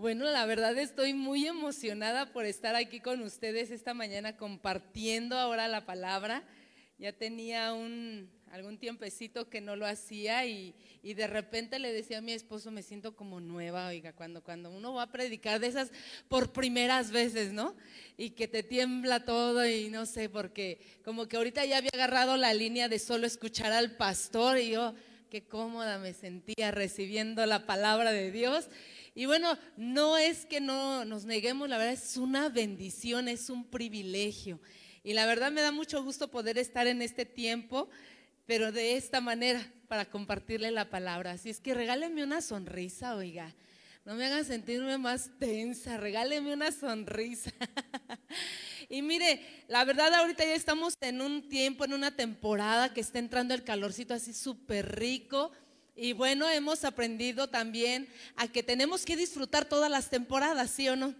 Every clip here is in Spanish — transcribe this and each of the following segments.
Bueno, la verdad estoy muy emocionada por estar aquí con ustedes esta mañana compartiendo ahora la palabra. Ya tenía un, algún tiempecito que no lo hacía y, y, de repente le decía a mi esposo, me siento como nueva, oiga, cuando, cuando uno va a predicar de esas por primeras veces, ¿no? Y que te tiembla todo y no sé, porque como que ahorita ya había agarrado la línea de solo escuchar al pastor y yo, qué cómoda me sentía recibiendo la palabra de Dios. Y bueno, no es que no nos neguemos, la verdad es una bendición, es un privilegio. Y la verdad me da mucho gusto poder estar en este tiempo, pero de esta manera, para compartirle la palabra. Así es que regáleme una sonrisa, oiga. No me hagan sentirme más tensa, regáleme una sonrisa. y mire, la verdad ahorita ya estamos en un tiempo, en una temporada que está entrando el calorcito así súper rico. Y bueno, hemos aprendido también a que tenemos que disfrutar todas las temporadas, ¿sí o no?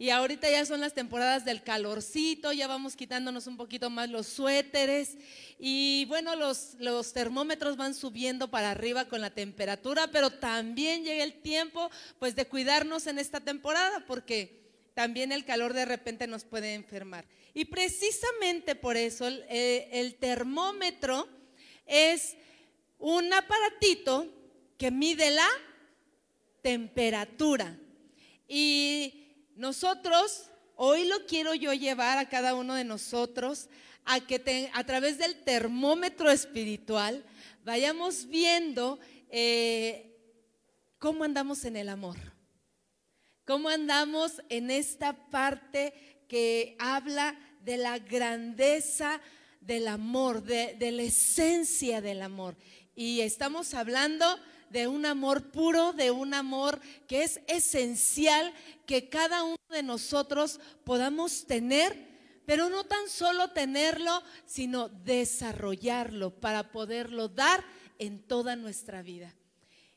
Y ahorita ya son las temporadas del calorcito, ya vamos quitándonos un poquito más los suéteres. Y bueno, los, los termómetros van subiendo para arriba con la temperatura, pero también llega el tiempo pues de cuidarnos en esta temporada, porque también el calor de repente nos puede enfermar. Y precisamente por eso el, eh, el termómetro es un aparatito que mide la temperatura. Y nosotros, hoy lo quiero yo llevar a cada uno de nosotros a que a través del termómetro espiritual vayamos viendo eh, cómo andamos en el amor, cómo andamos en esta parte que habla de la grandeza del amor, de, de la esencia del amor. Y estamos hablando de un amor puro, de un amor que es esencial que cada uno de nosotros podamos tener, pero no tan solo tenerlo, sino desarrollarlo para poderlo dar en toda nuestra vida.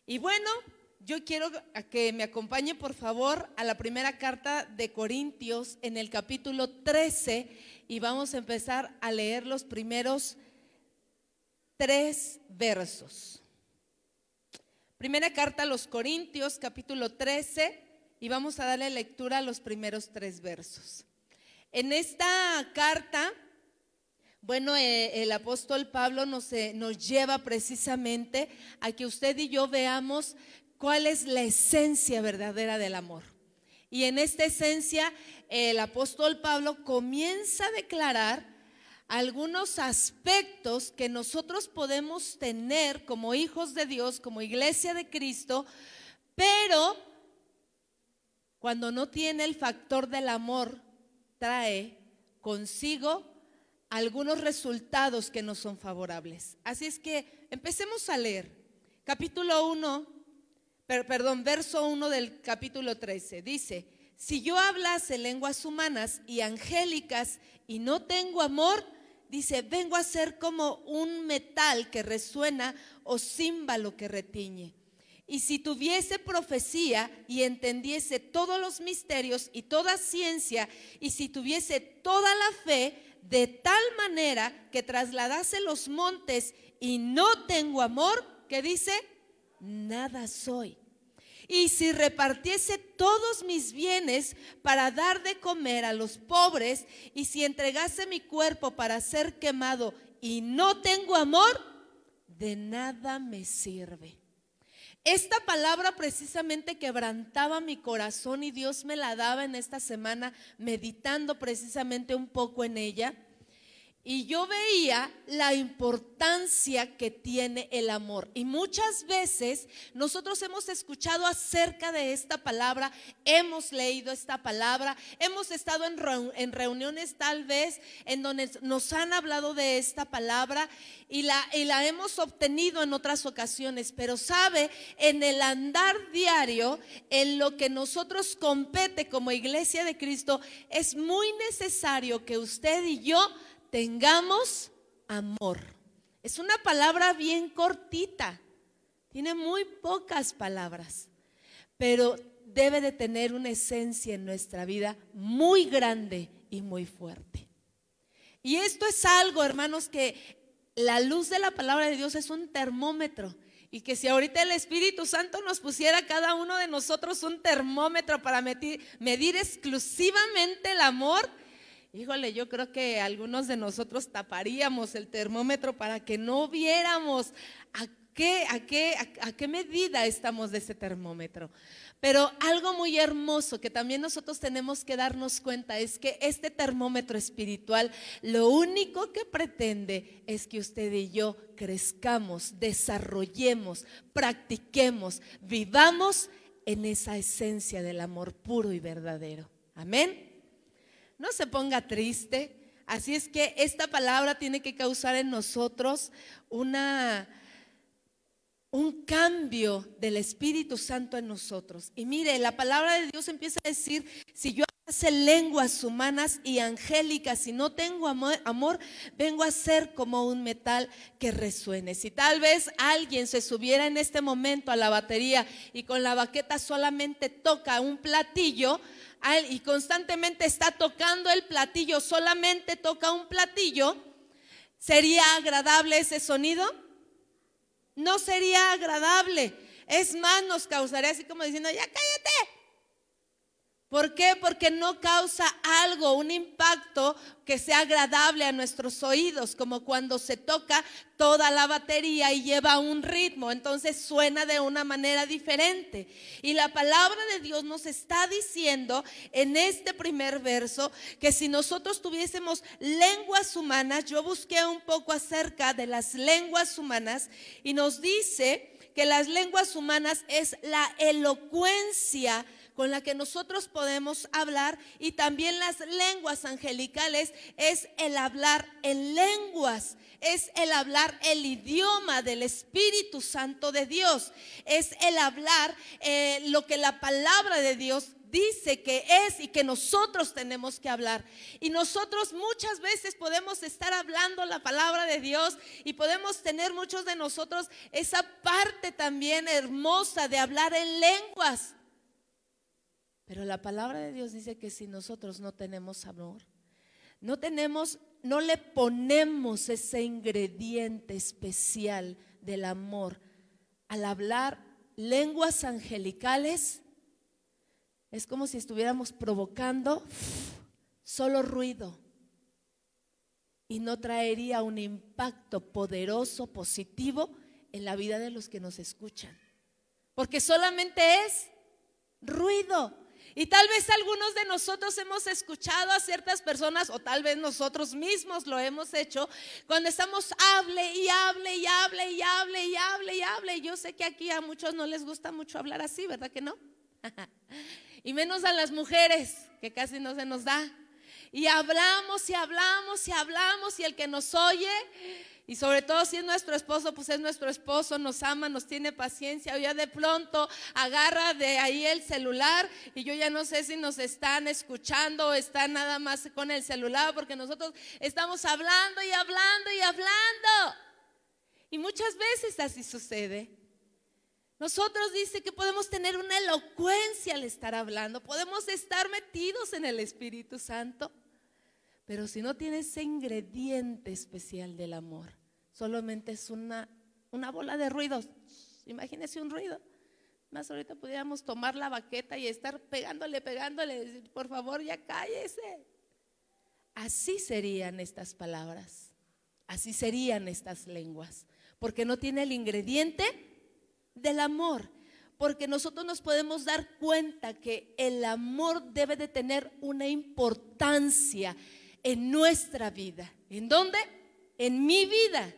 Y bueno, yo quiero que me acompañe por favor a la primera carta de Corintios en el capítulo 13 y vamos a empezar a leer los primeros tres versos. Primera carta a los Corintios, capítulo 13, y vamos a darle lectura a los primeros tres versos. En esta carta, bueno, eh, el apóstol Pablo eh, nos lleva precisamente a que usted y yo veamos cuál es la esencia verdadera del amor. Y en esta esencia, el apóstol Pablo comienza a declarar algunos aspectos que nosotros podemos tener como hijos de Dios, como iglesia de Cristo, pero cuando no tiene el factor del amor, trae consigo algunos resultados que no son favorables. Así es que empecemos a leer. Capítulo 1, perdón, verso 1 del capítulo 13. Dice, si yo hablase lenguas humanas y angélicas y no tengo amor, dice, vengo a ser como un metal que resuena o címbalo que retiñe. Y si tuviese profecía y entendiese todos los misterios y toda ciencia, y si tuviese toda la fe, de tal manera que trasladase los montes y no tengo amor, que dice, nada soy. Y si repartiese todos mis bienes para dar de comer a los pobres, y si entregase mi cuerpo para ser quemado y no tengo amor, de nada me sirve. Esta palabra precisamente quebrantaba mi corazón y Dios me la daba en esta semana meditando precisamente un poco en ella. Y yo veía la importancia que tiene el amor. Y muchas veces nosotros hemos escuchado acerca de esta palabra, hemos leído esta palabra, hemos estado en, reuniones tal vez en donde nos han hablado de esta palabra y la, y la hemos obtenido en otras ocasiones. Pero sabe, en el andar diario, en lo que nosotros compete como iglesia de Cristo, es muy necesario que usted y yo tengamos amor. Es una palabra bien cortita, tiene muy pocas palabras, pero debe de tener una esencia en nuestra vida muy grande y muy fuerte. Y esto es algo, hermanos, que la luz de la palabra de Dios es un termómetro Y que si ahorita el Espíritu Santo nos pusiera cada uno de nosotros un termómetro para medir, medir exclusivamente el amor, híjole, yo creo que algunos de nosotros taparíamos el termómetro para que no viéramos a qué, a qué, a qué medida estamos de ese termómetro. Pero algo muy hermoso que también nosotros tenemos que darnos cuenta es que este termómetro espiritual lo único que pretende es que usted y yo crezcamos, desarrollemos, practiquemos, vivamos en esa esencia del amor puro y verdadero. Amén. No se ponga triste. Así es que esta palabra tiene que causar en nosotros una un cambio del Espíritu Santo en nosotros. Y mire, la palabra de Dios empieza a decir, si yo hace lenguas humanas y angélicas, si no tengo amor, amor, vengo a ser como un metal que resuene. Si tal vez alguien se subiera en este momento a la batería y con la baqueta solamente toca un platillo, y constantemente está tocando el platillo, solamente toca un platillo, ¿sería agradable ese sonido? No sería agradable. Es más, nos causaría así como diciendo, ya cállate. ¿Por qué? Porque no causa algo, un impacto que sea agradable a nuestros oídos, como cuando se toca toda la batería y lleva un ritmo, entonces suena de una manera diferente. Y la palabra de Dios nos está diciendo en este primer verso que si nosotros tuviésemos lenguas humanas, yo busqué un poco acerca de las lenguas humanas y nos dice que las lenguas humanas es la elocuencia con la que nosotros podemos hablar y también las lenguas angelicales es el hablar en lenguas, es el hablar el idioma del Espíritu Santo de Dios, es el hablar eh, lo que la palabra de Dios dice que es y que nosotros tenemos que hablar. Y nosotros muchas veces podemos estar hablando la palabra de Dios y podemos tener muchos de nosotros esa parte también hermosa de hablar en lenguas. Pero la palabra de Dios dice que si nosotros no tenemos amor, no tenemos, no le ponemos ese ingrediente especial del amor al hablar lenguas angelicales, es como si estuviéramos provocando solo ruido y no traería un impacto poderoso, positivo en la vida de los que nos escuchan. Porque solamente es ruido. Y tal vez algunos de nosotros hemos escuchado a ciertas personas, o tal vez nosotros mismos lo hemos hecho, cuando estamos hable y hable y hable y hable y hable y hable. Yo sé que aquí a muchos no les gusta mucho hablar así, ¿verdad que no? y menos a las mujeres, que casi no se nos da. Y hablamos y hablamos y hablamos y el que nos oye y sobre todo si es nuestro esposo, pues es nuestro esposo, nos ama, nos tiene paciencia. O ya de pronto agarra de ahí el celular y yo ya no sé si nos están escuchando o están nada más con el celular porque nosotros estamos hablando y hablando y hablando. Y muchas veces así sucede. Nosotros dice que podemos tener una elocuencia al estar hablando, podemos estar metidos en el Espíritu Santo, pero si no tiene ese ingrediente especial del amor, solamente es una, una bola de ruidos. Imagínese un ruido. Más ahorita pudiéramos tomar la baqueta y estar pegándole, pegándole, decir, por favor, ya cállese. Así serían estas palabras, así serían estas lenguas, porque no tiene el ingrediente del amor, porque nosotros nos podemos dar cuenta que el amor debe de tener una importancia en nuestra vida. ¿En dónde? En mi vida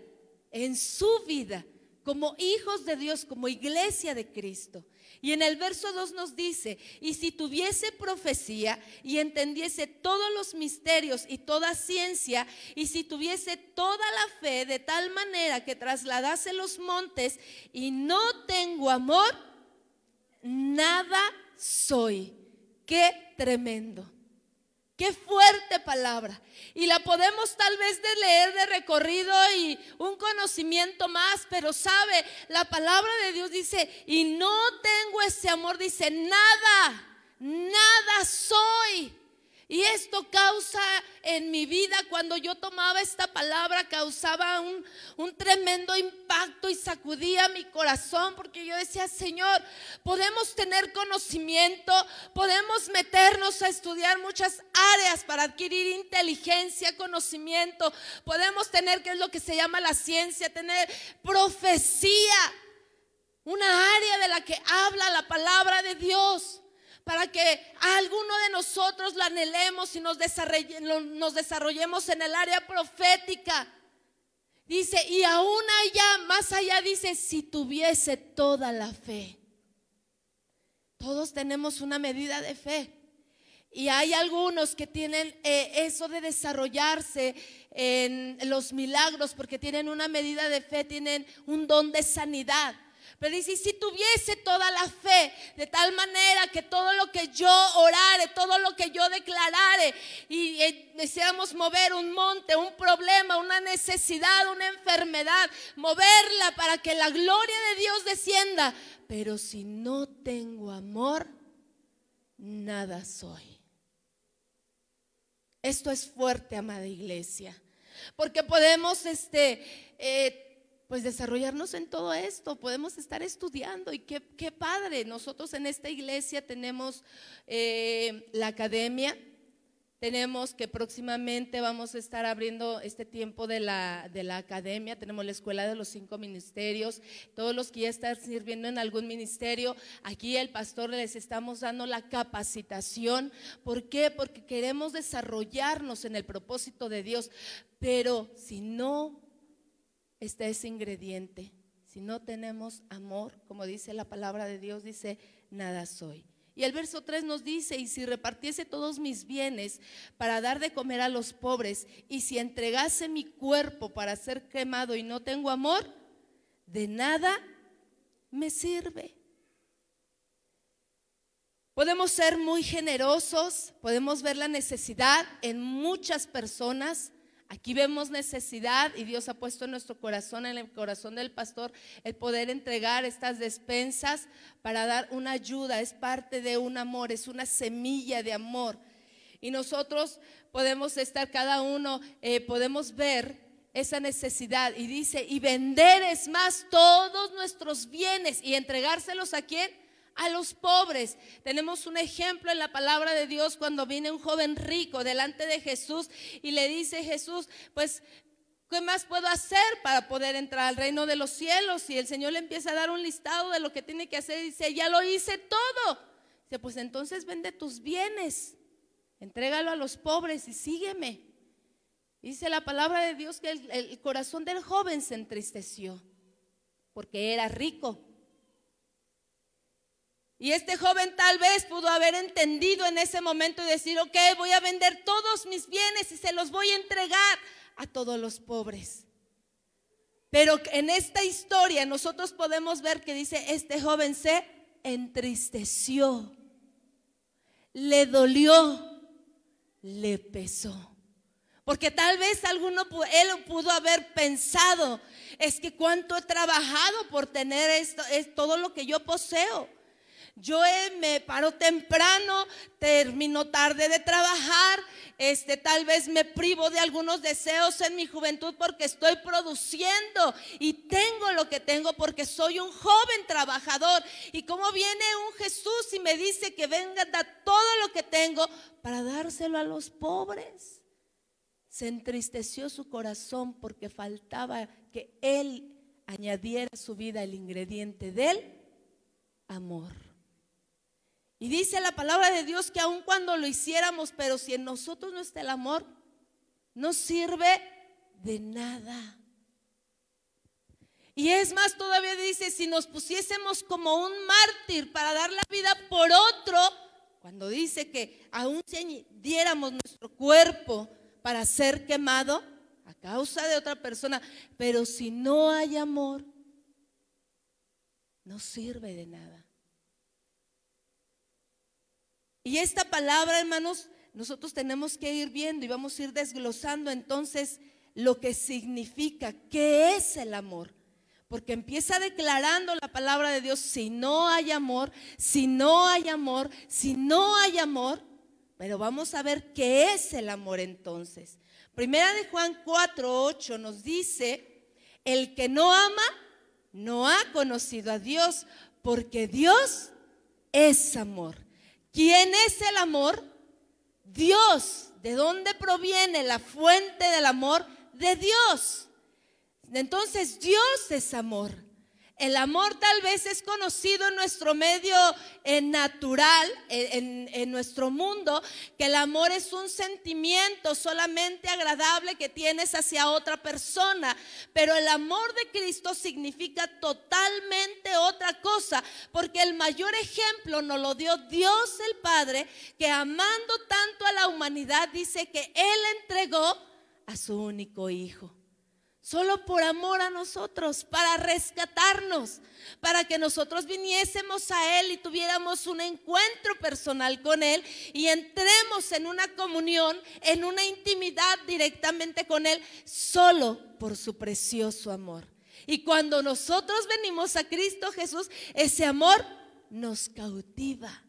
en su vida como hijos de Dios, como iglesia de Cristo. Y en el verso 2 nos dice, y si tuviese profecía y entendiese todos los misterios y toda ciencia, y si tuviese toda la fe de tal manera que trasladase los montes y no tengo amor, nada soy. Qué tremendo. Qué fuerte palabra. Y la podemos tal vez de leer de recorrido y un conocimiento más, pero sabe, la palabra de Dios dice, y no tengo ese amor, dice, nada, nada soy. Y esto causa en mi vida, cuando yo tomaba esta palabra, causaba un, un, tremendo impacto y sacudía mi corazón, porque yo decía, Señor, podemos tener conocimiento, podemos meternos a estudiar muchas áreas para adquirir inteligencia, conocimiento, podemos tener, que es lo que se llama la ciencia, tener profecía, una área de la que habla la palabra de Dios para que alguno de nosotros la anhelemos y nos, nos desarrollemos en el área profética. Dice, y aún allá, más allá dice, si tuviese toda la fe. Todos tenemos una medida de fe. Y hay algunos que tienen eh, eso de desarrollarse en los milagros porque tienen una medida de fe, tienen un don de sanidad. Pero dice, si tuviese toda la fe, de tal manera que todo lo que yo orare, todo lo que yo declarare, y eh, deseamos mover un monte, un problema, una necesidad, una enfermedad, moverla para que la gloria de Dios descienda. Pero si no tengo amor, nada soy. Esto es fuerte, amada iglesia. Porque podemos este, eh, pues desarrollarnos en todo esto, podemos estar estudiando y qué, padre. Nosotros en esta iglesia tenemos eh, la academia, tenemos que próximamente vamos a estar abriendo este tiempo de la, de la academia, tenemos la escuela de los cinco ministerios, todos los que ya están sirviendo en algún ministerio, aquí el pastor les estamos dando la capacitación. ¿Por qué? Porque queremos desarrollarnos en el propósito de Dios, pero si no está ese ingrediente. Si no tenemos amor, como dice la palabra de Dios, dice, nada soy. Y el verso 3 nos dice, y si repartiese todos mis bienes para dar de comer a los pobres, y si entregase mi cuerpo para ser quemado y no tengo amor, de nada me sirve. Podemos ser muy generosos, podemos ver la necesidad en muchas personas, Aquí vemos necesidad y Dios ha puesto en nuestro corazón, en el corazón del pastor, el poder entregar estas despensas para dar una ayuda. Es parte de un amor, es una semilla de amor. Y nosotros podemos estar cada uno, eh, podemos ver esa necesidad. Y dice, y vender es más todos nuestros bienes y entregárselos a quién? A los pobres. Tenemos un ejemplo en la palabra de Dios cuando viene un joven rico delante de Jesús y le dice Jesús, pues, ¿qué más puedo hacer para poder entrar al reino de los cielos? Y el Señor le empieza a dar un listado de lo que tiene que hacer y dice, ya lo hice todo. Dice, pues entonces vende tus bienes, entrégalo a los pobres y sígueme. Dice la palabra de Dios que el, el corazón del joven se entristeció porque era rico. Y este joven tal vez pudo haber entendido en ese momento y decir, ok, voy a vender todos mis bienes y se los voy a entregar a todos los pobres. Pero en esta historia nosotros podemos ver que dice, este joven se entristeció, le dolió, le pesó. Porque tal vez alguno, él pudo haber pensado, es que cuánto he trabajado por tener esto, es todo lo que yo poseo. Yo me paro temprano, termino tarde de trabajar, este tal vez me privo de algunos deseos en mi juventud porque estoy produciendo y tengo lo que tengo porque soy un joven trabajador. Y como viene un Jesús y me dice que venga da todo lo que tengo para dárselo a los pobres. Se entristeció su corazón porque faltaba que él añadiera a su vida el ingrediente del amor. Y dice la palabra de Dios que aun cuando lo hiciéramos, pero si en nosotros no está el amor, no sirve de nada. Y es más, todavía dice, si nos pusiésemos como un mártir para dar la vida por otro, cuando dice que aún si diéramos nuestro cuerpo para ser quemado a causa de otra persona, pero si no hay amor, no sirve de nada. Y esta palabra, hermanos, nosotros tenemos que ir viendo y vamos a ir desglosando entonces lo que significa, qué es el amor. Porque empieza declarando la palabra de Dios, si no hay amor, si no hay amor, si no hay amor, Pero vamos a ver qué es el amor entonces. Primera de Juan 4, 8 nos dice, el que no ama no ha conocido a Dios, porque Dios es amor. ¿Quién es el amor? Dios. ¿De dónde proviene la fuente del amor? De Dios. Entonces Dios es amor. El amor tal vez es conocido en nuestro medio natural, en, en, nuestro mundo, que el amor es un sentimiento solamente agradable que tienes hacia otra persona. Pero el amor de Cristo significa totalmente otra cosa, porque el mayor ejemplo nos lo dio Dios el Padre, que amando tanto a la humanidad, dice que Él entregó a su único Hijo solo por amor a nosotros, para rescatarnos, para que nosotros viniésemos a Él y tuviéramos un encuentro personal con Él y entremos en una comunión, en una intimidad directamente con Él, solo por su precioso amor. Y cuando nosotros venimos a Cristo Jesús, ese amor nos cautiva.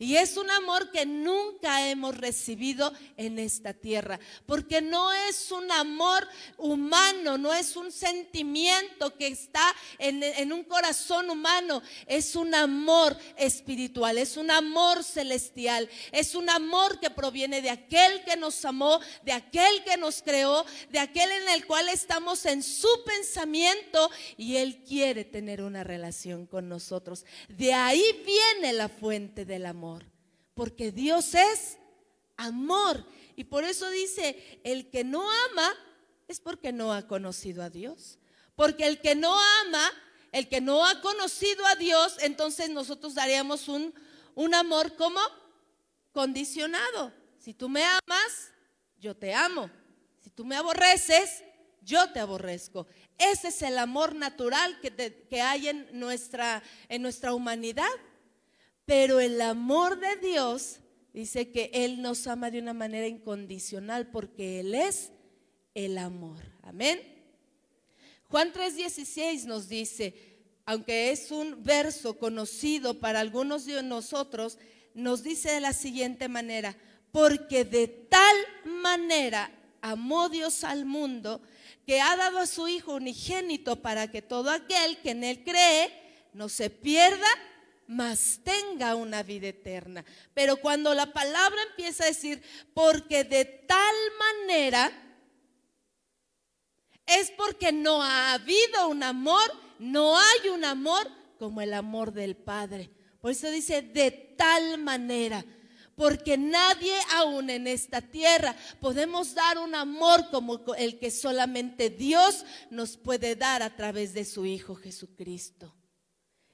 Y es un amor que nunca hemos recibido en esta tierra, porque no es un amor humano, no es un sentimiento que está en, un corazón humano, es un amor espiritual, es un amor celestial, es un amor que proviene de aquel que nos amó, de aquel que nos creó, de aquel en el cual estamos en su pensamiento y Él quiere tener una relación con nosotros. De ahí viene la fuente del amor porque Dios es amor. Y por eso dice, el que no ama es porque no ha conocido a Dios. Porque el que no ama, el que no ha conocido a Dios, entonces nosotros daríamos un, un amor como condicionado. Si tú me amas, yo te amo. Si tú me aborreces, yo te aborrezco. Ese es el amor natural que, que hay en nuestra, en nuestra humanidad. Pero el amor de Dios dice que Él nos ama de una manera incondicional porque Él es el amor. Amén. Juan 3:16 nos dice, aunque es un verso conocido para algunos de nosotros, nos dice de la siguiente manera, porque de tal manera amó Dios al mundo que ha dado a su Hijo unigénito para que todo aquel que en Él cree no se pierda, mas tenga una vida eterna. Pero cuando la palabra empieza a decir, porque de tal manera, es porque no ha habido un amor, no hay un amor como el amor del Padre. Por eso dice, de tal manera, porque nadie aún en esta tierra podemos dar un amor como el que solamente Dios nos puede dar a través de su Hijo Jesucristo.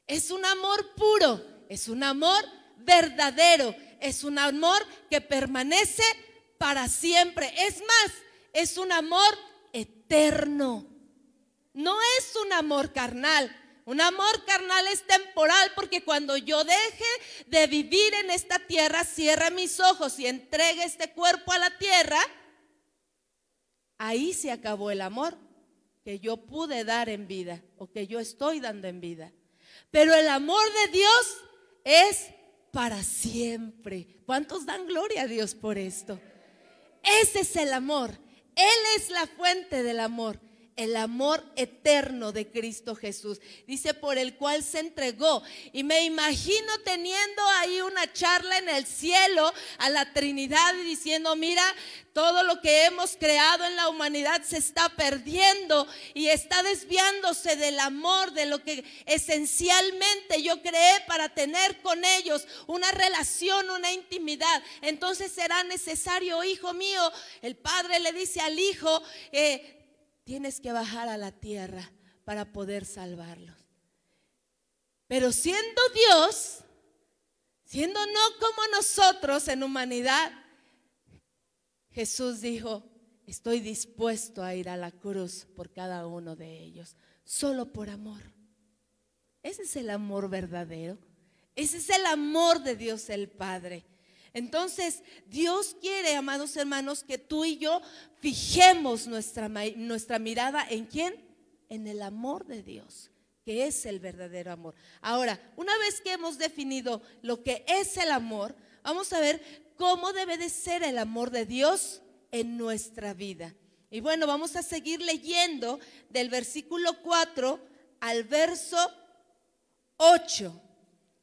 Es un amor puro, es un amor verdadero, es un amor que permanece para siempre. Es más, es un amor eterno. No es un amor carnal. Un amor carnal es temporal porque cuando yo deje de vivir en esta tierra, cierre mis ojos y entregue este cuerpo a la tierra, ahí se acabó el amor que yo pude dar en vida o que yo estoy dando en vida. Pero el amor de Dios es para siempre. ¿Cuántos dan gloria a Dios por esto? Ese es el amor. Él es la fuente del amor el amor eterno de Cristo Jesús. Dice, por el cual se entregó. Y me imagino teniendo ahí una charla en el cielo a la Trinidad diciendo, mira, todo lo que hemos creado en la humanidad se está perdiendo y está desviándose del amor, de lo que esencialmente yo creé para tener con ellos una relación, una intimidad. Entonces será necesario, hijo mío, el padre le dice al hijo, eh, tienes que bajar a la tierra para poder salvarlos. Pero siendo Dios, siendo no como nosotros en humanidad, Jesús dijo, estoy dispuesto a ir a la cruz por cada uno de ellos, solo por amor. Ese es el amor verdadero. Ese es el amor de Dios el Padre. Entonces, Dios quiere, amados hermanos, que tú y yo fijemos nuestra, nuestra mirada en quién? En el amor de Dios, que es el verdadero amor. Ahora, una vez que hemos definido lo que es el amor, vamos a ver cómo debe de ser el amor de Dios en nuestra vida. Y bueno, vamos a seguir leyendo del versículo 4 al verso 8.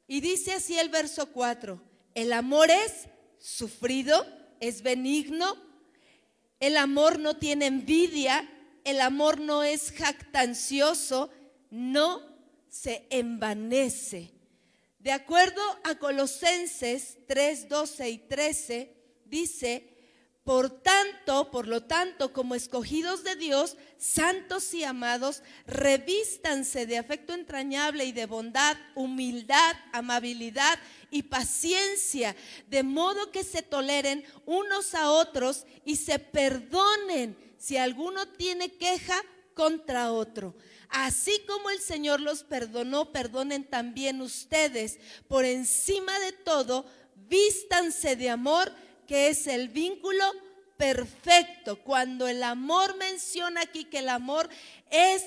Y dice así el verso 4, el amor es sufrido, es benigno, el amor no tiene envidia, el amor no es jactancioso, no se envanece. De acuerdo a Colosenses 3, 12 y 13, dice, por tanto, por lo tanto, como escogidos de Dios, santos y amados, revístanse de afecto entrañable y de bondad, humildad, amabilidad y paciencia, de modo que se toleren unos a otros y se perdonen si alguno tiene queja contra otro. Así como el Señor los perdonó, perdonen también ustedes. Por encima de todo, vístanse de amor que es el vínculo perfecto. Cuando el amor menciona aquí que el amor es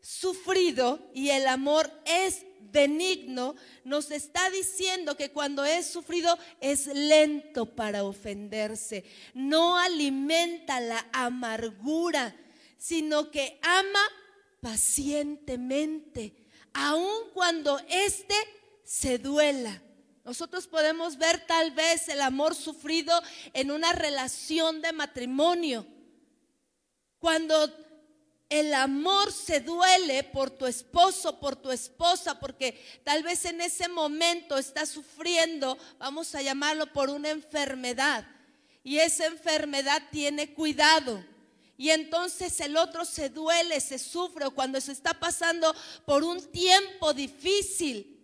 sufrido y el amor es benigno, nos está diciendo que cuando es sufrido es lento para ofenderse, no alimenta la amargura, sino que ama pacientemente, aun cuando éste se duela. Nosotros podemos ver tal vez el amor sufrido en una relación de matrimonio. Cuando el amor se duele por tu esposo, por tu esposa, porque tal vez en ese momento está sufriendo, vamos a llamarlo por una enfermedad. Y esa enfermedad tiene cuidado. Y entonces el otro se duele, se sufre, o cuando se está pasando por un tiempo difícil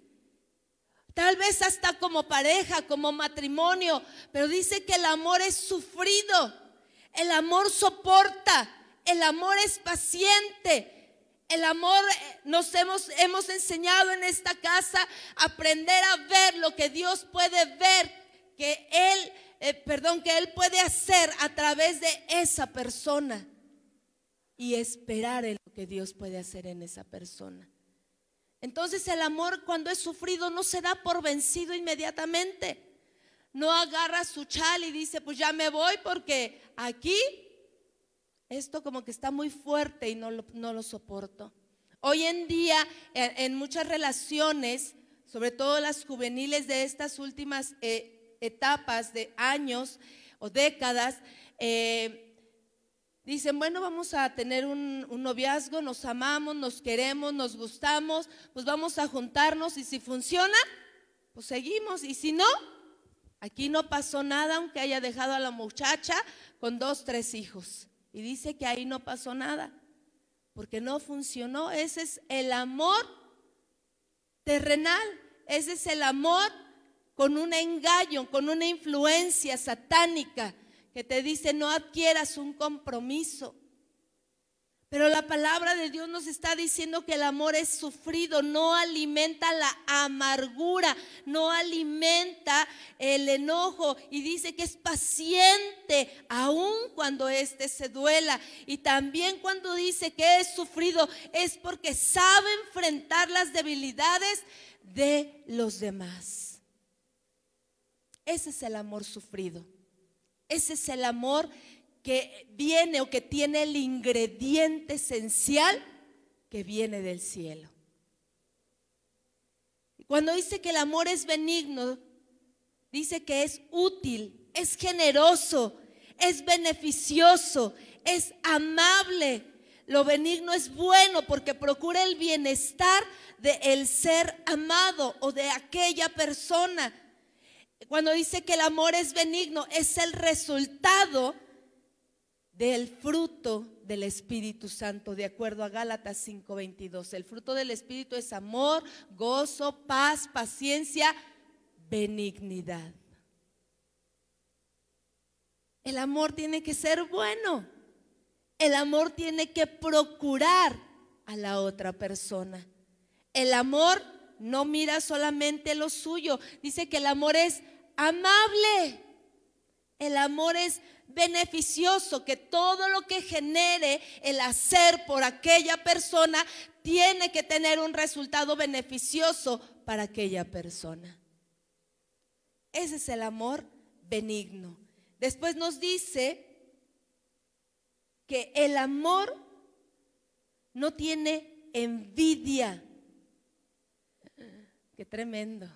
Tal vez hasta como pareja, como matrimonio, pero dice que el amor es sufrido, el amor soporta, el amor es paciente. El amor eh, nos hemos, hemos enseñado en esta casa aprender a ver lo que Dios puede ver, que Él, eh, perdón, que Él puede hacer a través de esa persona y esperar en lo que Dios puede hacer en esa persona. Entonces el amor cuando es sufrido no se da por vencido inmediatamente. No agarra su chal y dice, pues ya me voy porque aquí esto como que está muy fuerte y no lo, no lo soporto. Hoy en día en, muchas relaciones, sobre todo las juveniles de estas últimas eh, etapas de años o décadas, eh, Dicen, bueno, vamos a tener un, noviazgo, nos amamos, nos queremos, nos gustamos, pues vamos a juntarnos y si funciona, pues seguimos. Y si no, aquí no pasó nada, aunque haya dejado a la muchacha con dos, tres hijos. Y dice que ahí no pasó nada, porque no funcionó. Ese es el amor terrenal, ese es el amor con un engaño, con una influencia satánica que te dice no adquieras un compromiso. Pero la palabra de Dios nos está diciendo que el amor es sufrido, no alimenta la amargura, no alimenta el enojo y dice que es paciente aun cuando éste se duela. Y también cuando dice que es sufrido es porque sabe enfrentar las debilidades de los demás. Ese es el amor sufrido. Ese es el amor que viene o que tiene el ingrediente esencial que viene del cielo. Cuando dice que el amor es benigno, dice que es útil, es generoso, es beneficioso, es amable. Lo benigno es bueno porque procura el bienestar del el ser amado o de aquella persona. Cuando dice que el amor es benigno, es el resultado del fruto del Espíritu Santo, de acuerdo a Gálatas 5:22. El fruto del Espíritu es amor, gozo, paz, paciencia, benignidad. El amor tiene que ser bueno. El amor tiene que procurar a la otra persona. El amor no mira solamente lo suyo. Dice que el amor es amable. El amor es beneficioso, que todo lo que genere el hacer por aquella persona tiene que tener un resultado beneficioso para aquella persona. Ese es el amor benigno. Después nos dice que el amor no tiene envidia. Qué tremendo.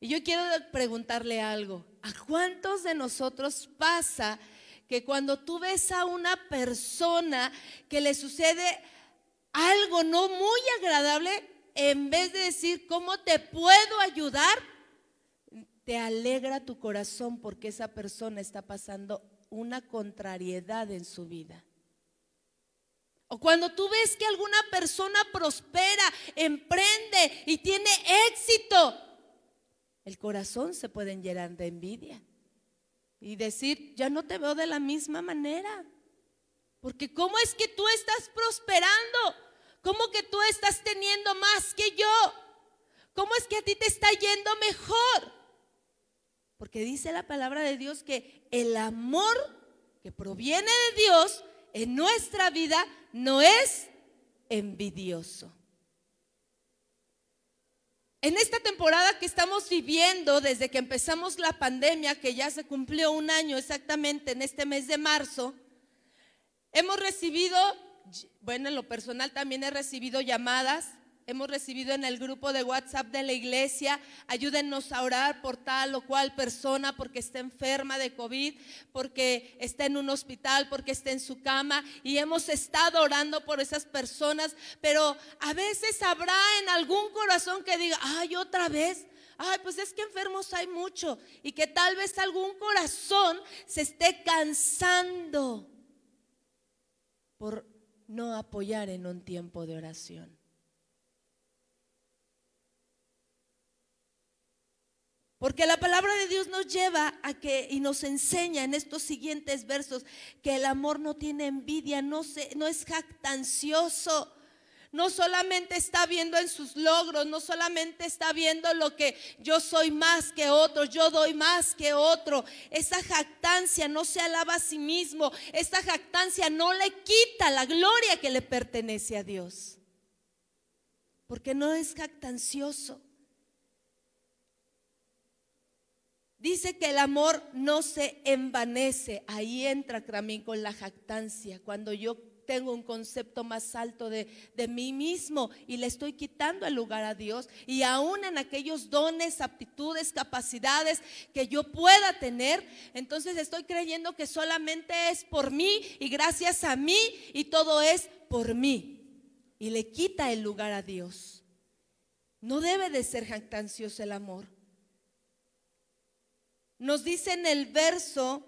Y yo quiero preguntarle algo. ¿A cuántos de nosotros pasa que cuando tú ves a una persona que le sucede algo no muy agradable, en vez de decir, ¿cómo te puedo ayudar? Te alegra tu corazón porque esa persona está pasando una contrariedad en su vida. O cuando tú ves que alguna persona prospera, emprende y tiene éxito, el corazón se puede llenar de envidia y decir, ya no te veo de la misma manera. Porque ¿cómo es que tú estás prosperando? ¿Cómo que tú estás teniendo más que yo? ¿Cómo es que a ti te está yendo mejor? Porque dice la palabra de Dios que el amor que proviene de Dios en nuestra vida no es envidioso. En esta temporada que estamos viviendo desde que empezamos la pandemia, que ya se cumplió un año exactamente en este mes de marzo, hemos recibido, bueno, en lo personal también he recibido llamadas hemos recibido en el grupo de WhatsApp de la iglesia. Ayúdennos a orar por tal o cual persona porque está enferma de COVID, porque está en un hospital, porque está en su cama. Y hemos estado orando por esas personas. Pero a veces habrá en algún corazón que diga, ay, otra vez. Ay, pues es que enfermos hay mucho. Y que tal vez algún corazón se esté cansando por no apoyar en un tiempo de oración. Porque la palabra de Dios nos lleva a que y nos enseña en estos siguientes versos que el amor no tiene envidia, no, se, no es jactancioso. No solamente está viendo en sus logros, no solamente está viendo lo que yo soy más que otro, yo doy más que otro. Esa jactancia no se alaba a sí mismo, esa jactancia no le quita la gloria que le pertenece a Dios. Porque no es jactancioso. Dice que el amor no se envanece. Ahí entra también con la jactancia. Cuando yo tengo un concepto más alto de, de, mí mismo y le estoy quitando el lugar a Dios. Y aún en aquellos dones, aptitudes, capacidades que yo pueda tener, entonces estoy creyendo que solamente es por mí y gracias a mí y todo es por mí. Y le quita el lugar a Dios. No debe de ser jactancioso el amor. Nos dice en el verso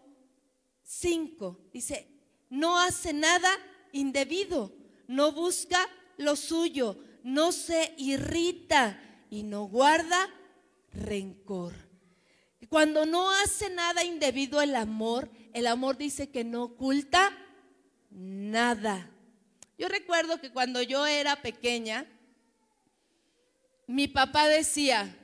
5, dice, no hace nada indebido, no busca lo suyo, no se irrita y no guarda rencor. Cuando no hace nada indebido el amor, el amor dice que no oculta nada. Yo recuerdo que cuando yo era pequeña, mi papá decía,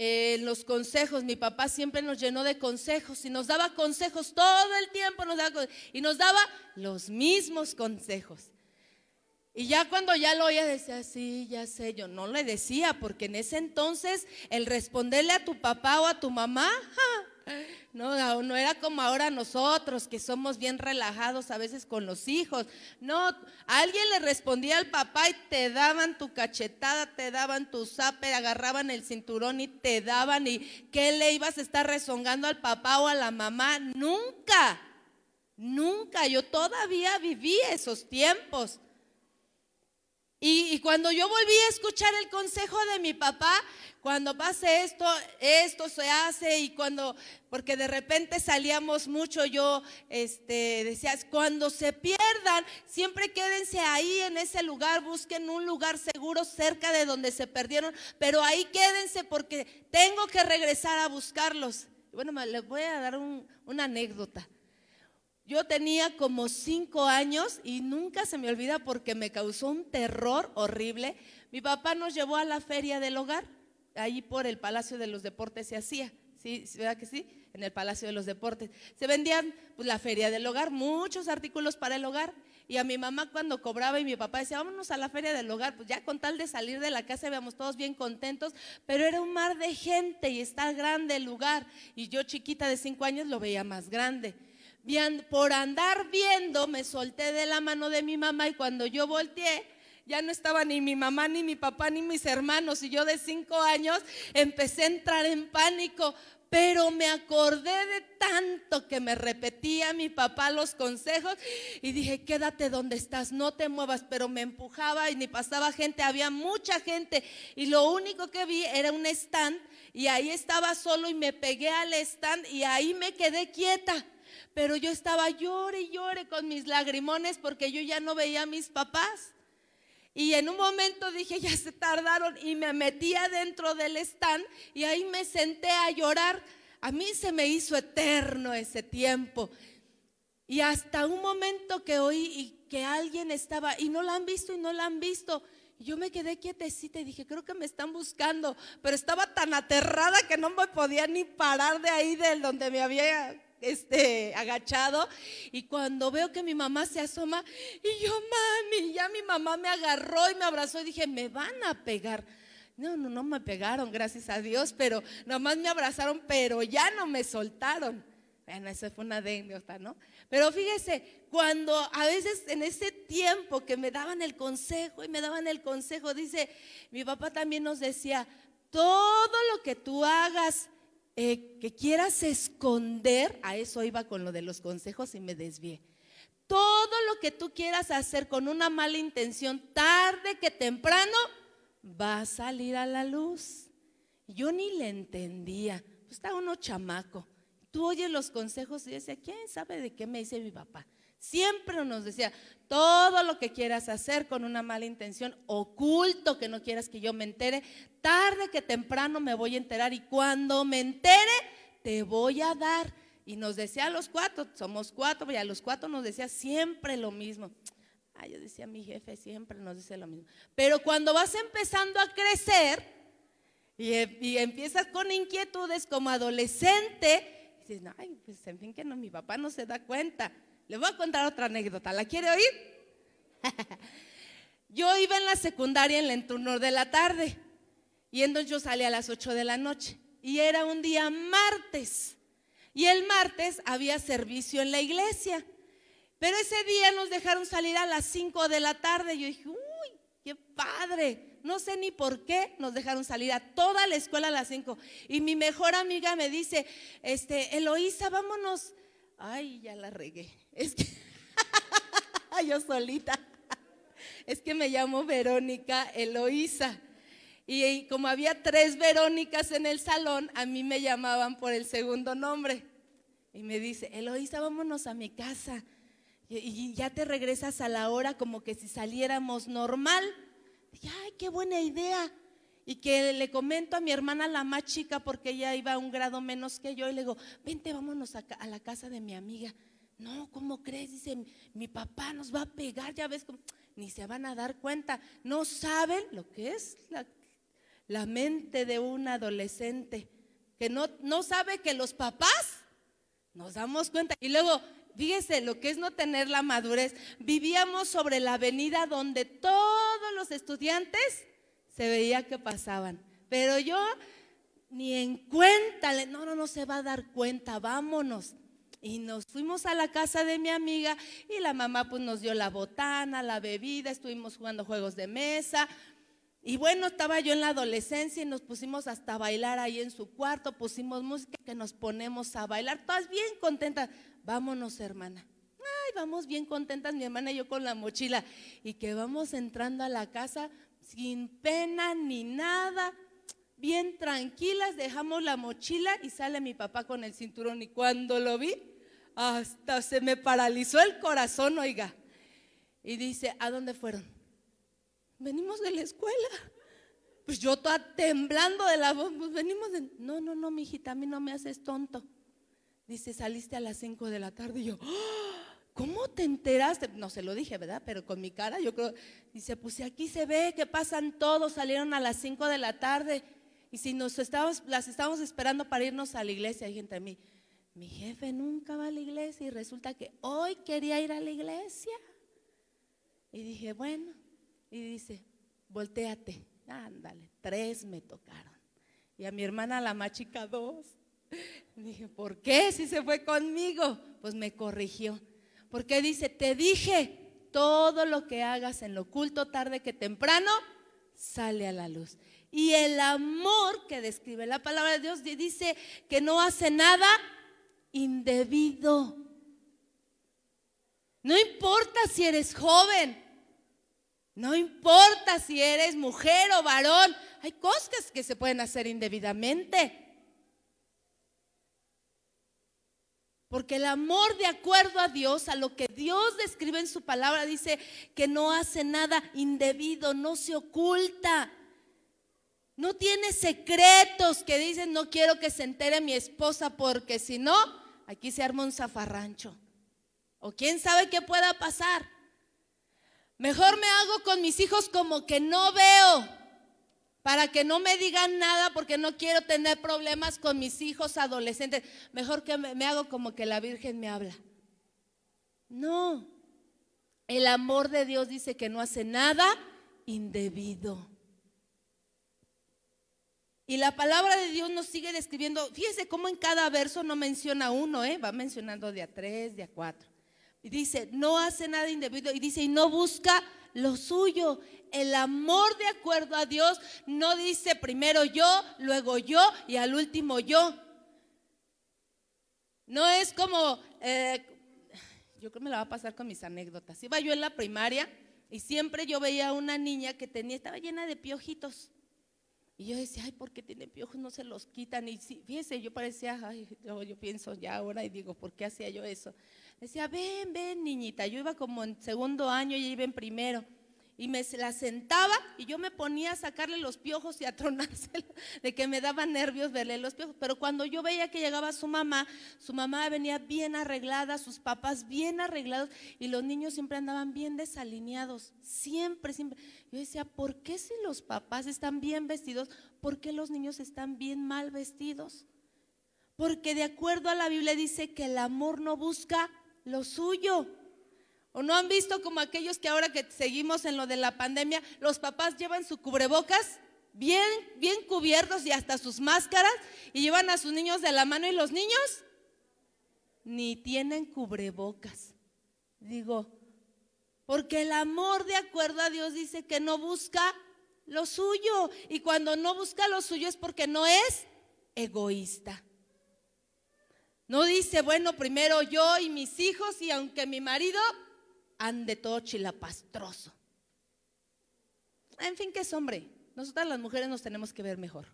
en los consejos, mi papá siempre nos llenó de consejos y nos daba consejos todo el tiempo, nos daba, y nos daba los mismos consejos. Y ya cuando ya lo oía decía, sí, ya sé, yo no le decía, porque en ese entonces el responderle a tu papá o a tu mamá, no, no era como ahora nosotros, que somos bien relajados a veces con los hijos. No, alguien le respondía al papá y te daban tu cachetada, te daban tu zape, agarraban el cinturón y te daban. ¿Y qué le ibas a estar rezongando al papá o a la mamá? Nunca, nunca. Yo todavía viví esos tiempos. Y, cuando yo volví a escuchar el consejo de mi papá, cuando pase esto, esto se hace y cuando, porque de repente salíamos mucho, yo este, decía, cuando se pierdan, siempre quédense ahí en ese lugar, busquen un lugar seguro cerca de donde se perdieron, pero ahí quédense porque tengo que regresar a buscarlos. Bueno, les voy a dar una anécdota. Yo tenía como cinco años y nunca se me olvida porque me causó un terror horrible. Mi papá nos llevó a la feria del hogar, ahí por el Palacio de los Deportes se hacía. Sí, ¿verdad que sí? En el Palacio de los Deportes. Se vendían pues, la feria del hogar, muchos artículos para el hogar. Y a mi mamá cuando cobraba y mi papá decía, vámonos a la feria del hogar, pues ya con tal de salir de la casa íbamos todos bien contentos, pero era un mar de gente y está grande el lugar. Y yo chiquita de cinco años lo veía más grande. Por andar viendo me solté de la mano de mi mamá y cuando yo volteé, ya no estaba ni mi mamá, ni mi papá, ni mis hermanos. Y yo de cinco años empecé a entrar en pánico pero me acordé de tanto que me repetía mi papá los consejos y dije, quédate donde estás, no te muevas, pero me empujaba y ni pasaba gente, había mucha gente y lo único que vi era un stand y ahí estaba solo y me pegué al stand y ahí me quedé quieta. Pero yo estaba llore y llore con mis lagrimones porque yo ya no veía a mis papás. Y en un momento dije, ya se tardaron y me metí adentro del stand y ahí me senté a llorar. A mí se me hizo eterno ese tiempo. Y hasta un momento que oí que alguien estaba, y no la han visto y no la han visto. yo me quedé quietecita y dije, creo que me están buscando, pero estaba tan aterrada que no me podía ni parar de ahí, de donde me había este, agachado y cuando veo que mi mamá se asoma y yo, mami, ya mi mamá me agarró y me abrazó y dije, me van a pegar. No, no, no me pegaron, gracias a Dios, pero nomás me abrazaron, pero ya no me soltaron. Bueno, esa fue una anécdota, ¿no? Pero fíjese, cuando a veces en ese tiempo que me daban el consejo y me daban el consejo, dice, mi papá también nos decía, todo lo que tú hagas eh, que quieras esconder, a eso iba con lo de los consejos y me desvié. Todo lo que tú quieras hacer con una mala intención, tarde que temprano, va a salir a la luz. Yo ni le entendía, pues está uno chamaco. Tú oyes los consejos y dices, ¿quién sabe de qué me dice mi papá? Siempre nos decía, todo lo que quieras hacer con una mala intención, oculto que no quieras que yo me entere, tarde que temprano me voy a enterar y cuando me entere, te voy a dar. Y nos decía a los cuatro, somos cuatro, y a los cuatro nos decía siempre lo mismo. Ah, yo decía, mi jefe siempre nos dice lo mismo. Pero cuando vas empezando a crecer y, y empiezas con inquietudes como adolescente, dices, ay, pues en fin que no, mi papá no se da cuenta. Le voy a contar otra anécdota. ¿La quiere oír? yo iba en la secundaria en el turno de la tarde y entonces yo salí a las 8 de la noche y era un día martes. Y el martes había servicio en la iglesia. Pero ese día nos dejaron salir a las 5 de la tarde. Yo dije, uy, qué padre. No sé ni por qué nos dejaron salir a toda la escuela a las 5. Y mi mejor amiga me dice, este, Eloísa, vámonos. Ay, ya la regué. Es que yo solita. Es que me llamo Verónica Eloísa. Y como había tres Verónicas en el salón, a mí me llamaban por el segundo nombre. Y me dice, Eloísa, vámonos a mi casa. Y, ya te regresas a la hora como que si saliéramos normal. Dije, ay, qué buena idea. Y que le comento a mi hermana la más chica porque ella iba a un grado menos que yo y le digo, vente, vámonos a la casa de mi amiga. No, ¿cómo crees? Dice, mi papá nos va a pegar, ya ves, ni se van a dar cuenta. No saben lo que es la, mente de un adolescente, que no, no sabe que los papás nos damos cuenta. Y luego, fíjese lo que es no tener la madurez. Vivíamos sobre la avenida donde todos los estudiantes se veía que pasaban. Pero yo ni en cuenta, no, no, no se va a dar cuenta, vámonos. Y nos fuimos a la casa de mi amiga y la mamá pues nos dio la botana, la bebida, estuvimos jugando juegos de mesa. Y bueno, estaba yo en la adolescencia y nos pusimos hasta bailar ahí en su cuarto, pusimos música que nos ponemos a bailar, todas bien contentas. Vámonos, hermana. Ay, vamos bien contentas, mi hermana y yo con la mochila. Y que vamos entrando a la casa sin pena ni nada, bien tranquilas, dejamos la mochila y sale mi papá con el cinturón. Y cuando lo vi, hasta se me paralizó el corazón, oiga. Y dice, ¿a dónde fueron? Venimos de la escuela. Pues yo toda temblando de la voz, pues venimos de... No, no, no, mi hijita, a mí no me haces tonto. Dice, saliste a las 5 de la tarde y yo, ¡Ah! ¿cómo te enteraste? No se lo dije, ¿verdad? Pero con mi cara, yo creo, dice, pues aquí se ve que pasan todos, salieron a las 5 de la tarde. Y si nos estábamos, las estábamos esperando para irnos a la iglesia, hay gente a mí, mi jefe nunca va a la iglesia y resulta que hoy quería ir a la iglesia. Y dije, bueno, y dice, volteate, ándale, tres me tocaron. Y a mi hermana la más chica dos. Dije, ¿por qué si se fue conmigo? Pues me corrigió. Porque dice, te dije, todo lo que hagas en lo oculto, tarde que temprano, sale a la luz. Y el amor que describe la palabra de Dios dice que no hace nada indebido. No importa si eres joven, no importa si eres mujer o varón, hay cosas que se pueden hacer indebidamente. Porque el amor de acuerdo a Dios, a lo que Dios describe en su palabra, dice que no hace nada indebido, no se oculta. No tiene secretos que dicen, no quiero que se entere mi esposa porque si no, aquí se arma un zafarrancho. O quién sabe qué pueda pasar. Mejor me hago con mis hijos como que no veo para que no me digan nada porque no quiero tener problemas con mis hijos adolescentes. Mejor que me, hago como que la Virgen me habla. No, el amor de Dios dice que no hace nada indebido. Y la palabra de Dios nos sigue describiendo, fíjese cómo en cada verso no menciona uno, ¿eh? va mencionando de a tres, de a cuatro. Y dice, no hace nada indebido. Y dice, y no busca lo suyo el amor de acuerdo a Dios no dice primero yo, luego yo y al último yo. No es como, eh, yo creo que me la va a pasar con mis anécdotas. Iba yo en la primaria y siempre yo veía a una niña que tenía, estaba llena de piojitos. Y yo decía, ay, ¿por qué tiene piojos? No se los quitan. Y fíjese, yo parecía, ay, yo, yo, pienso ya ahora y digo, ¿por qué hacía yo eso? Decía, ven, ven, niñita. Yo iba como en segundo año y ella iba en primero y me la sentaba y yo me ponía a sacarle los piojos y a tronárselo, de que me daba nervios verle los piojos. Pero cuando yo veía que llegaba su mamá, su mamá venía bien arreglada, sus papás bien arreglados y los niños siempre andaban bien desalineados, siempre, siempre. Yo decía, ¿por qué si los papás están bien vestidos, por qué los niños están bien mal vestidos? Porque de acuerdo a la Biblia dice que el amor no busca lo suyo. ¿O no han visto como aquellos que ahora que seguimos en lo de la pandemia, los papás llevan su cubrebocas bien, bien cubiertos y hasta sus máscaras y llevan a sus niños de la mano y los niños ni tienen cubrebocas? Digo, porque el amor de acuerdo a Dios dice que no busca lo suyo y cuando no busca lo suyo es porque no es egoísta. No dice, bueno, primero yo y mis hijos y aunque mi marido ande todo chilapastroso. En fin, que es hombre. Nosotras las mujeres nos tenemos que ver mejor.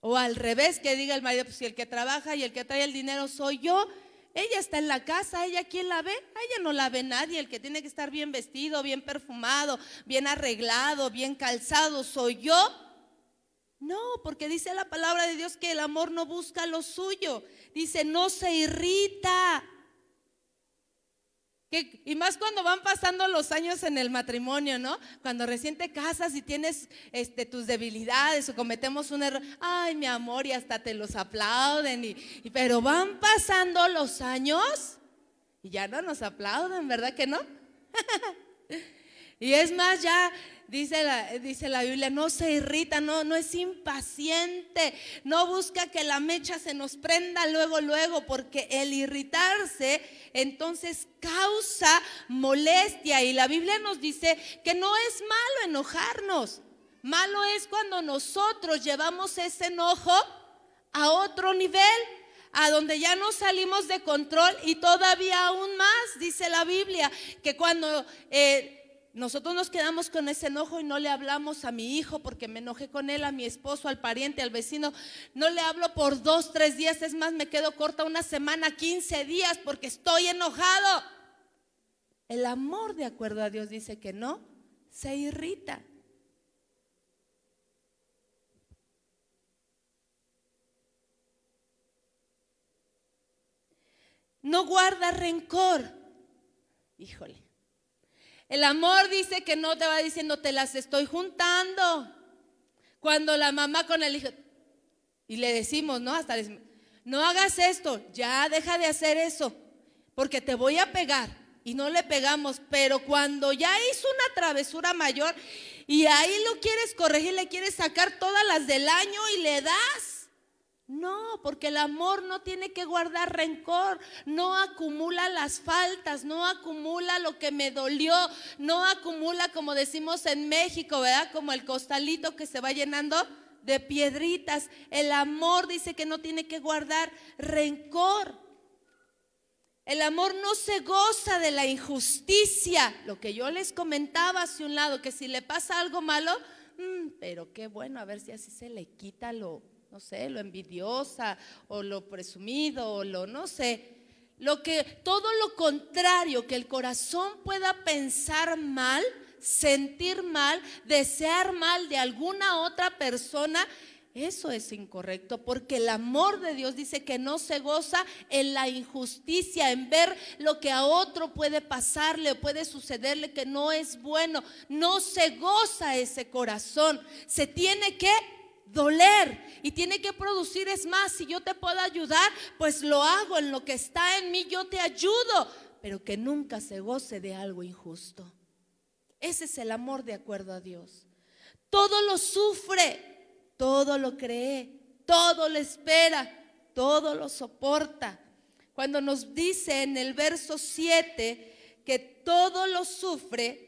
O al revés, que diga el marido, pues si el que trabaja y el que trae el dinero soy yo, ella está en la casa, ella quién la ve, a ella no la ve nadie, el que tiene que estar bien vestido, bien perfumado, bien arreglado, bien calzado, soy yo. No, porque dice la palabra de Dios que el amor no busca lo suyo, dice no se irrita, y más cuando van pasando los años en el matrimonio, ¿no? Cuando recién te casas y tienes este, tus debilidades o cometemos un error, ay mi amor, y hasta te los aplauden, y, pero van pasando los años y ya no nos aplauden, ¿verdad que no? y es más, ya dice la, dice la Biblia, no se irrita, no, no es impaciente, no busca que la mecha se nos prenda luego, luego, porque el irritarse entonces causa molestia. Y la Biblia nos dice que no es malo enojarnos, malo es cuando nosotros llevamos ese enojo a otro nivel a donde ya no salimos de control y todavía aún más, dice la Biblia, que cuando eh, nosotros nos quedamos con ese enojo y no le hablamos a mi hijo porque me enojé con él, a mi esposo, al pariente, al vecino. No le hablo por dos, tres días. Es más, me quedo corta una semana, 15 días porque estoy enojado. El amor, de acuerdo a Dios, dice que no, se irrita. No guarda rencor. Híjole. El amor dice que no te va diciendo, te las estoy juntando. Cuando la mamá con el hijo, y le decimos, ¿no? Hasta decimos, no hagas esto, ya deja de hacer eso, porque te voy a pegar. Y no le pegamos, pero cuando ya hizo una travesura mayor y ahí lo quieres corregir, le quieres sacar todas las del año y le das. No, porque el amor no tiene que guardar rencor, no acumula las faltas, no acumula lo que me dolió, no acumula como decimos en México, ¿verdad? Como el costalito que se va llenando de piedritas. El amor dice que no tiene que guardar rencor. El amor no se goza de la injusticia. Lo que yo les comentaba hace un lado, que si le pasa algo malo, mm, pero qué bueno, a ver si así se le quita lo no sé, lo envidiosa o lo presumido o lo no sé. Lo que todo lo contrario, que el corazón pueda pensar mal, sentir mal, desear mal de alguna otra persona, eso es incorrecto, porque el amor de Dios dice que no se goza en la injusticia, en ver lo que a otro puede pasarle o puede sucederle que no es bueno. No se goza ese corazón. Se tiene que doler y tiene que producir. Es más, si yo te puedo ayudar, pues lo hago en lo que está en mí, yo te ayudo, pero que nunca se goce de algo injusto. Ese es el amor de acuerdo a Dios. Todo lo sufre, todo lo cree, todo lo espera, todo lo soporta. Cuando nos dice en el verso 7 que todo lo sufre,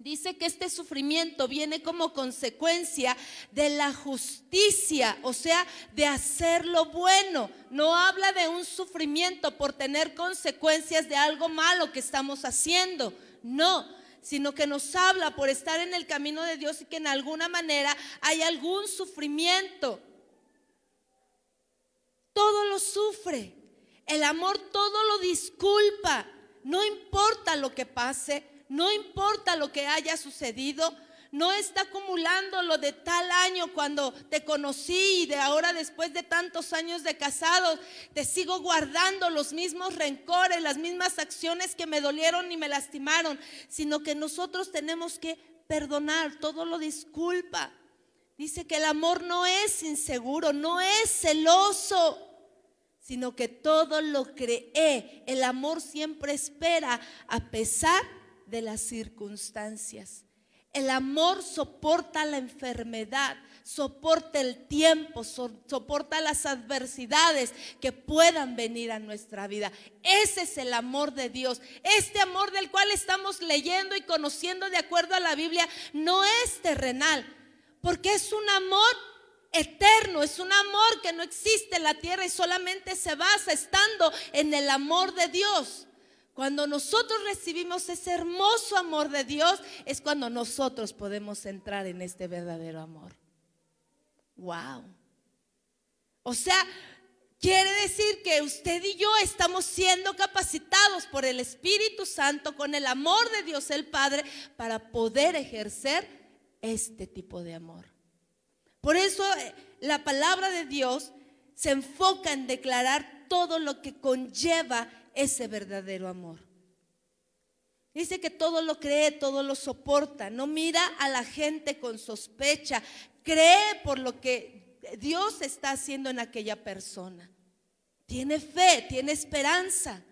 Dice que este sufrimiento viene como consecuencia de la justicia, o sea, de hacer lo bueno. No habla de un sufrimiento por tener consecuencias de algo malo que estamos haciendo. No, sino que nos habla por estar en el camino de Dios y que en alguna manera hay algún sufrimiento. Todo lo sufre. El amor todo lo disculpa. No importa lo que pase no importa lo que haya sucedido, no está acumulando lo de tal año cuando te conocí y de ahora después de tantos años de casados, te sigo guardando los mismos rencores, las mismas acciones que me dolieron y me lastimaron, sino que nosotros tenemos que perdonar, todo lo disculpa. Dice que el amor no es inseguro, no es celoso, sino que todo lo cree. El amor siempre espera a pesar de las circunstancias. El amor soporta la enfermedad, soporta el tiempo, soporta las adversidades que puedan venir a nuestra vida. Ese es el amor de Dios. Este amor del cual estamos leyendo y conociendo de acuerdo a la Biblia no es terrenal, porque es un amor eterno, es un amor que no existe en la tierra y solamente se basa estando en el amor de Dios. Cuando nosotros recibimos ese hermoso amor de Dios, es cuando nosotros podemos entrar en este verdadero amor. Wow. O sea, quiere decir que usted y yo estamos siendo capacitados por el Espíritu Santo con el amor de Dios el Padre para poder ejercer este tipo de amor. Por eso eh, la palabra de Dios se enfoca en declarar todo lo que conlleva ese verdadero amor. Dice que todo lo cree, todo lo soporta, no mira a la gente con sospecha, cree por lo que Dios está haciendo en aquella persona. Tiene fe, tiene esperanza.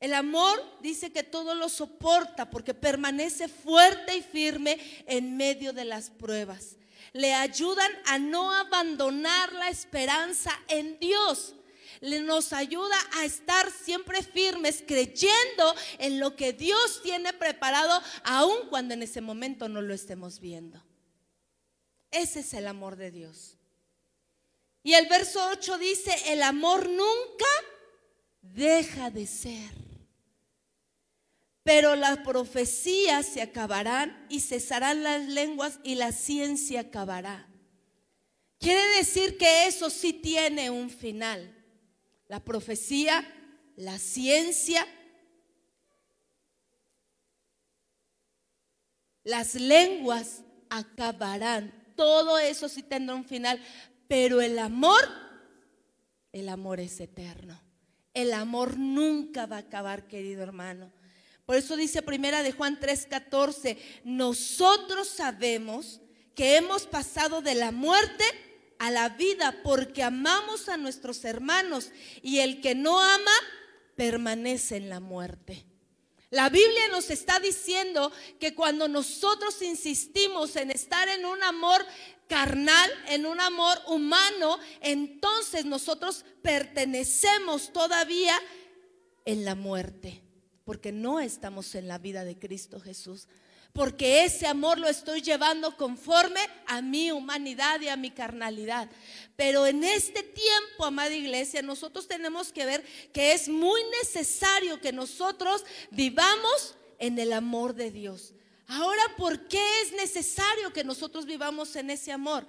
El amor dice que todo lo soporta porque permanece fuerte y firme en medio de las pruebas. Le ayudan a no abandonar la esperanza en Dios nos ayuda a estar siempre firmes creyendo en lo que Dios tiene preparado, aun cuando en ese momento no lo estemos viendo. Ese es el amor de Dios. Y el verso 8 dice, el amor nunca deja de ser. Pero las profecías se acabarán y cesarán las lenguas y la ciencia acabará. Quiere decir que eso sí tiene un final la profecía, la ciencia, las lenguas acabarán. Todo eso sí tendrá un final, pero el amor, el amor es eterno. El amor nunca va a acabar, querido hermano. Por eso dice primera de Juan 3:14, nosotros sabemos que hemos pasado de la muerte a la vida porque amamos a nuestros hermanos y el que no ama permanece en la muerte. La Biblia nos está diciendo que cuando nosotros insistimos en estar en un amor carnal, en un amor humano, entonces nosotros pertenecemos todavía en la muerte, porque no estamos en la vida de Cristo Jesús porque ese amor lo estoy llevando conforme a mi humanidad y a mi carnalidad. Pero en este tiempo, amada iglesia, nosotros tenemos que ver que es muy necesario que nosotros vivamos en el amor de Dios. Ahora, ¿por qué es necesario que nosotros vivamos en ese amor?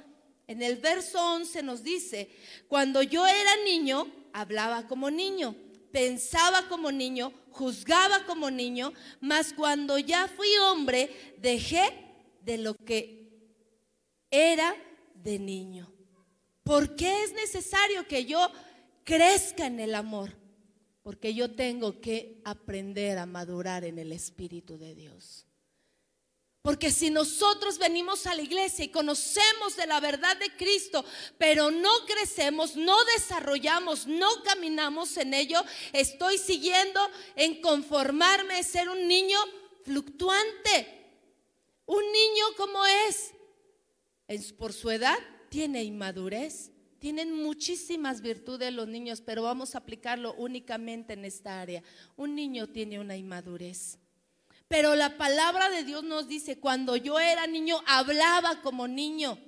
En el verso 11 nos dice, cuando yo era niño, hablaba como niño pensaba como niño, juzgaba como niño, mas cuando ya fui hombre, dejé de lo que era de niño. ¿Por qué es necesario que yo crezca en el amor? Porque yo tengo que aprender a madurar en el Espíritu de Dios. Porque si nosotros venimos a la iglesia y conocemos de la verdad de Cristo, pero no crecemos, no desarrollamos, no caminamos en ello, estoy siguiendo en conformarme ser un niño fluctuante. Un niño como es, por su edad, tiene inmadurez. Tienen muchísimas virtudes los niños, pero vamos a aplicarlo únicamente en esta área. Un niño tiene una inmadurez. Pero la palabra de Dios nos dice, cuando yo era niño, hablaba como niño,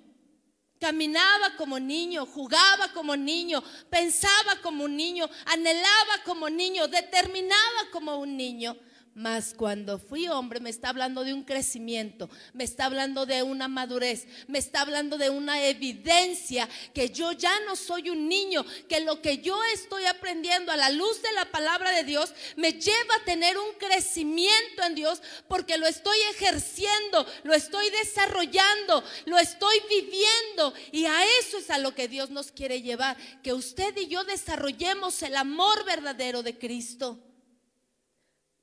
caminaba como niño, jugaba como niño, pensaba como un niño, anhelaba como niño, determinaba como un niño. Mas cuando fui hombre me está hablando de un crecimiento, me está hablando de una madurez, me está hablando de una evidencia que yo ya no soy un niño, que lo que yo estoy aprendiendo a la luz de la palabra de Dios me lleva a tener un crecimiento en Dios porque lo estoy ejerciendo, lo estoy desarrollando, lo estoy viviendo y a eso es a lo que Dios nos quiere llevar, que usted y yo desarrollemos el amor verdadero de Cristo.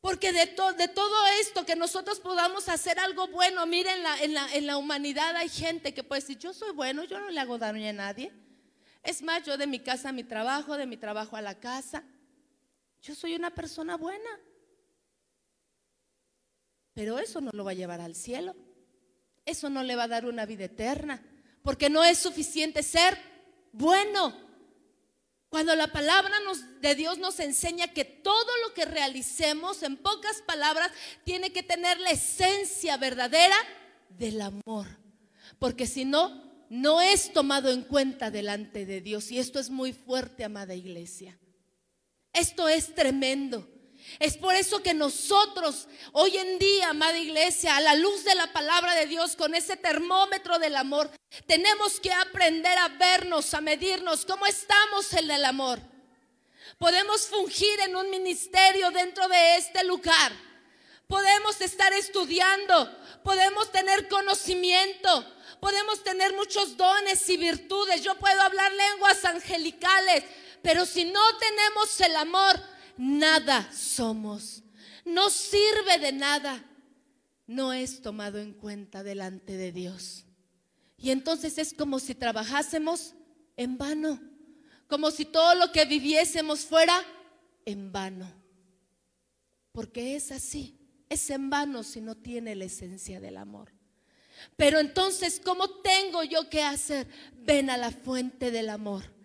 Porque de, todo esto que nosotros podamos hacer algo bueno, miren, en la, en, la, en la humanidad hay gente que puede decir, yo soy bueno, yo no le hago daño a nadie. Es más, yo de mi casa a mi trabajo, de mi trabajo a la casa, yo soy una persona buena. Pero eso no lo va a llevar al cielo. Eso no le va a dar una vida eterna. Porque no es suficiente ser bueno. Cuando la palabra de Dios nos enseña que todo lo que realicemos, en pocas palabras, tiene que tener la esencia verdadera del amor. Porque si no, no es tomado en cuenta delante de Dios. Y esto es muy fuerte, amada iglesia. Esto es tremendo. Es por eso que nosotros hoy en día, amada iglesia, a la luz de la palabra de Dios, con ese termómetro del amor, tenemos que aprender a vernos, a medirnos cómo estamos en el amor. Podemos fungir en un ministerio dentro de este lugar. Podemos estar estudiando, podemos tener conocimiento, podemos tener muchos dones y virtudes. Yo puedo hablar lenguas angelicales, pero si no tenemos el amor, nada somos. No sirve de nada. No es tomado en cuenta delante de Dios. Y entonces es como si trabajásemos en vano. Como si todo lo que viviésemos fuera en vano. Porque es así. Es en vano si no tiene la esencia del amor. Pero entonces, ¿cómo tengo yo que hacer? Ven a la fuente del amor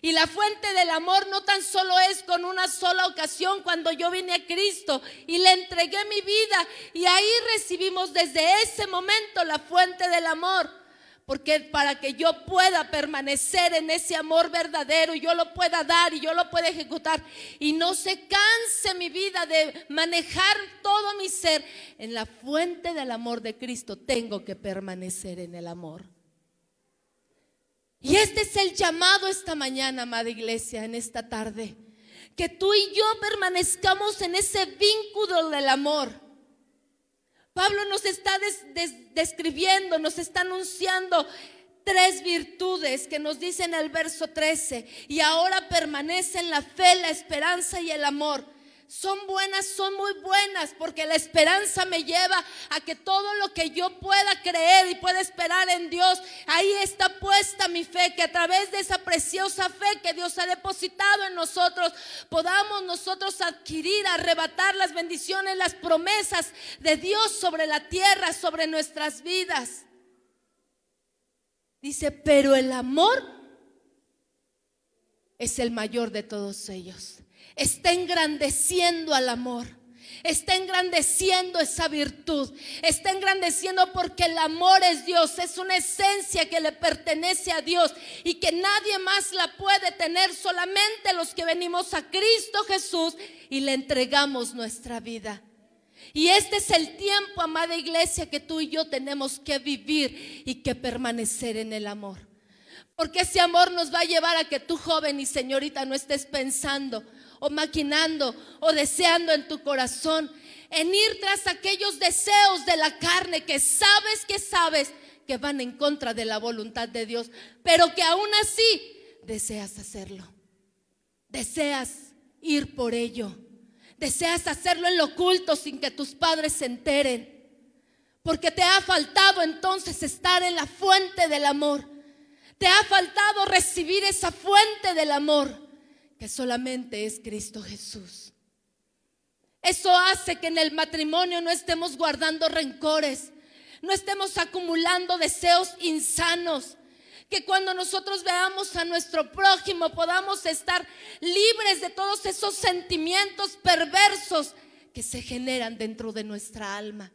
y la fuente del amor no tan solo es con una sola ocasión cuando yo vine a Cristo y le entregué mi vida y ahí recibimos desde ese momento la fuente del amor. Porque para que yo pueda permanecer en ese amor verdadero y yo lo pueda dar y yo lo pueda ejecutar y no se canse mi vida de manejar todo mi ser en la fuente del amor de Cristo, tengo que permanecer en el amor. Y este es el llamado esta mañana, amada iglesia, en esta tarde. Que tú y yo permanezcamos en ese vínculo del amor. Pablo nos está describiendo, nos está anunciando tres virtudes que nos dice en el verso 13. Y ahora permanecen la fe, la esperanza y el amor. Son buenas, son muy buenas, porque la esperanza me lleva a que todo lo que yo pueda creer y pueda esperar en Dios, ahí está puesta mi fe, que a través de esa preciosa fe que Dios ha depositado en nosotros, podamos nosotros adquirir, arrebatar las bendiciones, las promesas de Dios sobre la tierra, sobre nuestras vidas. Dice, pero el amor es el mayor de todos ellos está engrandeciendo al amor. Está engrandeciendo esa virtud. Está engrandeciendo porque el amor es Dios. Es una esencia que le pertenece a Dios y que nadie más la puede tener. Solamente los que venimos a Cristo Jesús y le entregamos nuestra vida. Y este es el tiempo, amada iglesia, que tú y yo tenemos que vivir y que permanecer en el amor. Porque ese amor nos va a llevar a que tú joven y señorita no estés pensando o maquinando o deseando en tu corazón, en ir tras aquellos deseos de la carne que sabes que sabes que van en contra de la voluntad de Dios, pero que aún así deseas hacerlo. Deseas ir por ello. Deseas hacerlo en lo oculto sin que tus padres se enteren. Porque te ha faltado entonces estar en la fuente del amor. Te ha faltado recibir esa fuente del amor que solamente es Cristo Jesús. Eso hace que en el matrimonio no estemos guardando rencores, no estemos acumulando deseos insanos, que cuando nosotros veamos a nuestro prójimo podamos estar libres de todos esos sentimientos perversos que se generan dentro de nuestra alma.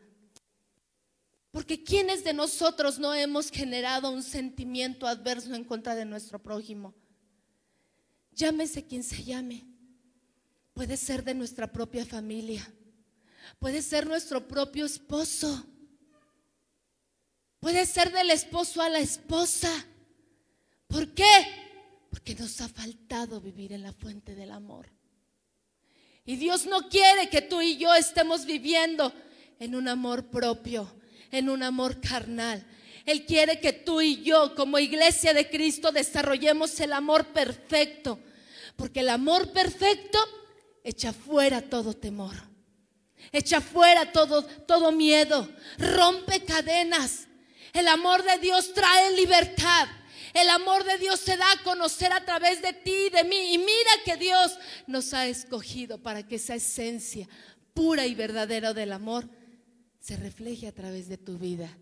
Porque ¿quiénes de nosotros no hemos generado un sentimiento adverso en contra de nuestro prójimo? Llámese quien se llame. Puede ser de nuestra propia familia. Puede ser nuestro propio esposo. Puede ser del esposo a la esposa. ¿Por qué? Porque nos ha faltado vivir en la fuente del amor. Y Dios no quiere que tú y yo estemos viviendo en un amor propio, en un amor carnal. Él quiere que tú y yo como iglesia de Cristo desarrollemos el amor perfecto. Porque el amor perfecto echa fuera todo temor. Echa fuera todo, todo miedo. Rompe cadenas. El amor de Dios trae libertad. El amor de Dios se da a conocer a través de ti y de mí. Y mira que Dios nos ha escogido para que esa esencia pura y verdadera del amor se refleje a través de tu vida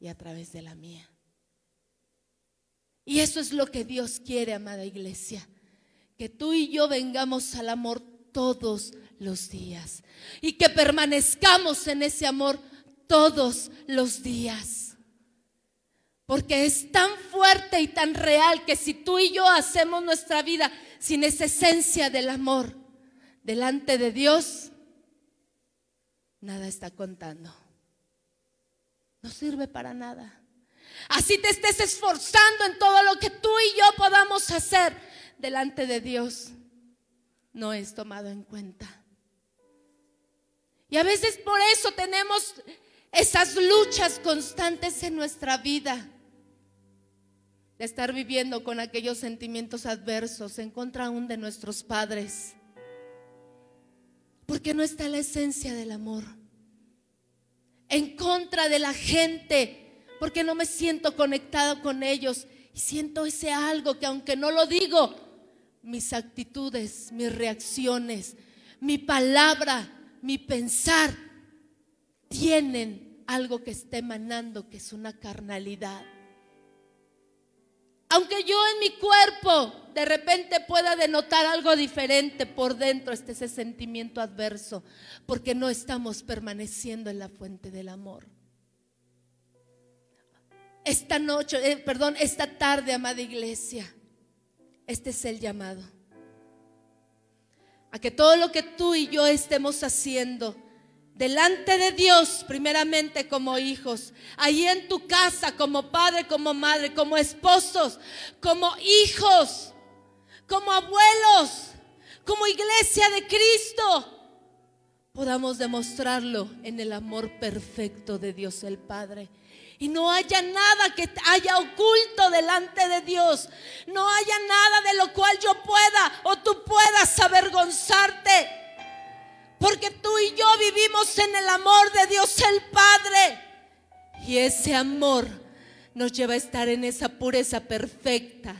y a través de la mía. Y eso es lo que Dios quiere, amada iglesia. Que tú y yo vengamos al amor todos los días. Y que permanezcamos en ese amor todos los días. Porque es tan fuerte y tan real que si tú y yo hacemos nuestra vida sin esa esencia del amor delante de Dios, nada está contando no sirve para nada. Así te estés esforzando en todo lo que tú y yo podamos hacer delante de Dios, no es tomado en cuenta. Y a veces por eso tenemos esas luchas constantes en nuestra vida de estar viviendo con aquellos sentimientos adversos en contra aún de nuestros padres. Porque no está la esencia del amor en contra de la gente, porque no me siento conectado con ellos y siento ese algo que aunque no lo digo, mis actitudes, mis reacciones, mi palabra, mi pensar, tienen algo que está emanando, que es una carnalidad. Aunque yo en mi cuerpo de repente pueda denotar algo diferente por dentro, este ese sentimiento adverso, porque no estamos permaneciendo en la fuente del amor. Esta noche, eh, perdón, esta tarde, amada iglesia, este es el llamado. A que todo lo que tú y yo estemos haciendo, delante de Dios, primeramente como hijos, ahí en tu casa, como padre, como madre, como esposos, como hijos, como abuelos, como iglesia de Cristo, podamos demostrarlo en el amor perfecto de Dios el Padre. Y no haya nada que haya oculto delante de Dios. No haya nada de lo cual yo pueda o tú puedas avergonzarte. Porque tú y yo vivimos en el amor de Dios el Padre. Y ese amor nos lleva a estar en esa pureza perfecta,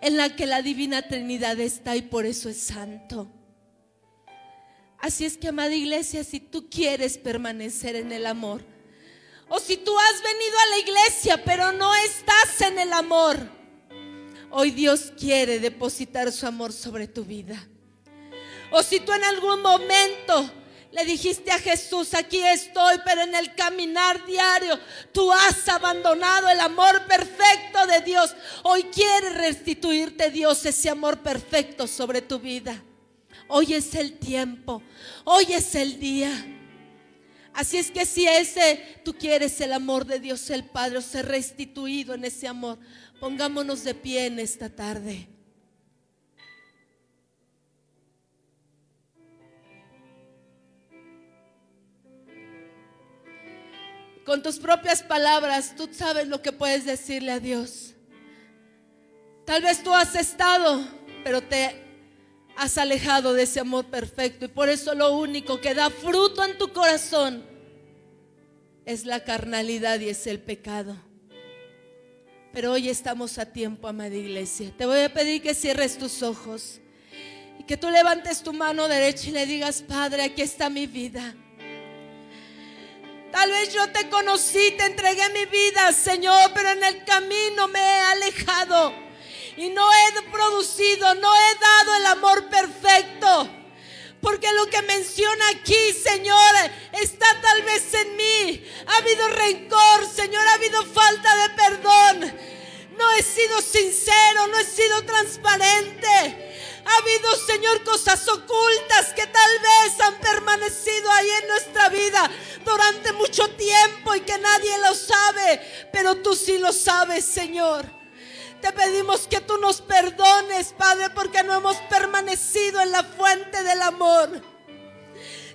en la que la divina Trinidad está y por eso es santo. Así es que, amada iglesia, si tú quieres permanecer en el amor, o si tú has venido a la iglesia pero no estás en el amor, hoy Dios quiere depositar su amor sobre tu vida. O si tú en algún momento le dijiste a Jesús, aquí estoy, pero en el caminar diario tú has abandonado el amor perfecto de Dios. Hoy quiere restituirte Dios ese amor perfecto sobre tu vida. Hoy es el tiempo, hoy es el día. Así es que si ese tú quieres el amor de Dios el Padre ser restituido en ese amor, pongámonos de pie en esta tarde. Con tus propias palabras, tú sabes lo que puedes decirle a Dios. Tal vez tú has estado, pero te has alejado de ese amor perfecto y por eso lo único que da fruto en tu corazón es la carnalidad y es el pecado. Pero hoy estamos a tiempo, amada iglesia. Te voy a pedir que cierres tus ojos y que tú levantes tu mano derecha y le digas, Padre, aquí está mi vida. Tal vez yo te conocí, te entregué mi vida, Señor, pero en el camino me he alejado y no he producido, no he dado el amor perfecto. Porque lo que menciona aquí, Señor, está tal vez en mí. Ha habido rencor, Señor, ha habido falta de perdón. No he sido sincero, no he sido transparente. Ha habido, Señor, cosas ocultas que tal vez han permanecido ahí en nuestra vida durante mucho tiempo y que nadie lo sabe, pero tú sí lo sabes, Señor. Te pedimos que tú nos perdones, Padre, porque no hemos permanecido en la fuente del amor.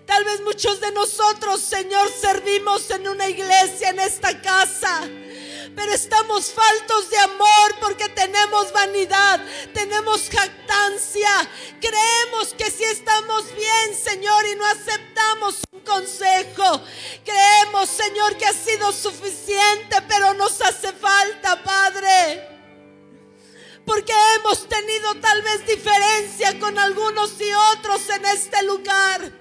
Tal vez muchos de nosotros, Señor, servimos en una iglesia, en esta casa. Pero estamos faltos de amor porque tenemos vanidad, tenemos jactancia. Creemos que si estamos bien, Señor, y no aceptamos un consejo. Creemos, Señor, que ha sido suficiente, pero nos hace falta, Padre porque hemos tenido tal vez diferencia con algunos y otros en este lugar.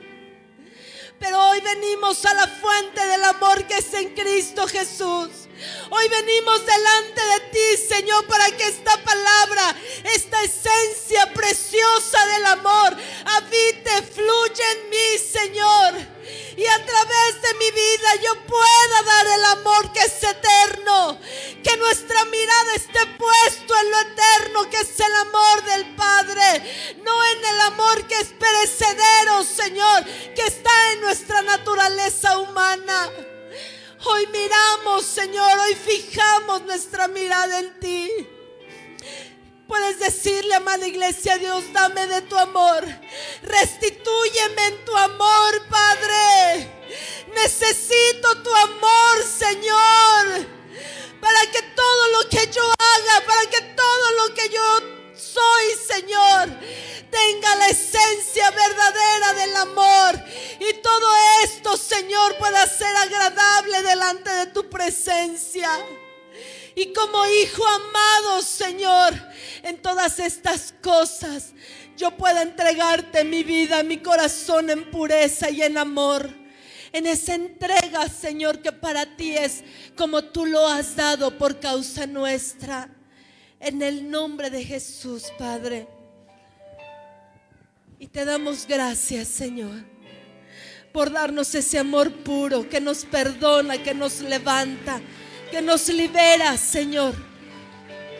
Pero hoy venimos a la fuente del amor que es en Cristo Jesús. Hoy venimos delante de ti, Señor, para que esta palabra, esta esencia preciosa del amor, habite, fluya en mí, Señor y a través de mi vida yo pueda dar el amor que es eterno. Que nuestra mirada esté puesto en lo eterno que es el amor del Padre, no en el amor que es perecedero, Señor, que está en nuestra naturaleza humana. Hoy miramos, Señor, hoy fijamos nuestra mirada en ti. Puedes decirle, amada iglesia, Dios, dame de tu amor. Restitúyeme en tu amor, Padre. Necesito tu amor, Señor. Para que todo lo que yo haga, para que todo lo que yo soy, Señor, tenga la esencia verdadera del amor. Y todo esto, Señor, pueda ser agradable delante de tu presencia. Y como hijo amado, Señor, en todas estas cosas, yo pueda entregarte mi vida, mi corazón en pureza y en amor. En esa entrega, Señor, que para ti es como tú lo has dado por causa nuestra. En el nombre de Jesús, Padre. Y te damos gracias, Señor, por darnos ese amor puro que nos perdona, que nos levanta, que nos libera, Señor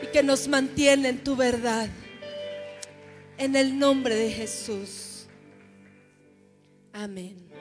y que nos mantiene en tu verdad. En el nombre de Jesús. Amén.